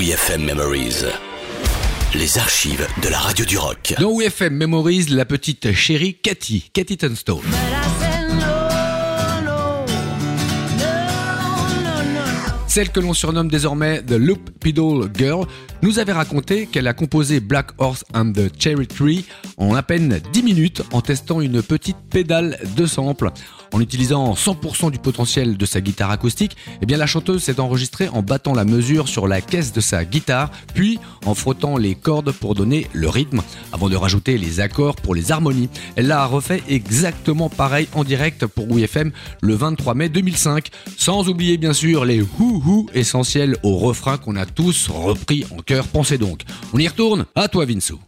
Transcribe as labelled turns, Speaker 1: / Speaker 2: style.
Speaker 1: WeFM Memories. Les archives de la radio du rock.
Speaker 2: Dans WeFM Memories, la petite chérie Cathy, Cathy Tunstone. Celle que l'on surnomme désormais The Loop Pedal Girl nous avait raconté qu'elle a composé Black Horse and the Cherry Tree en à peine 10 minutes en testant une petite pédale de sample. En utilisant 100% du potentiel de sa guitare acoustique, eh bien la chanteuse s'est enregistrée en battant la mesure sur la caisse de sa guitare, puis en frottant les cordes pour donner le rythme, avant de rajouter les accords pour les harmonies. Elle l'a refait exactement pareil en direct pour WFM le 23 mai 2005, sans oublier bien sûr les hou-hou essentiels au refrain qu'on a tous repris en chœur. Pensez donc. On y retourne À toi Vinsou.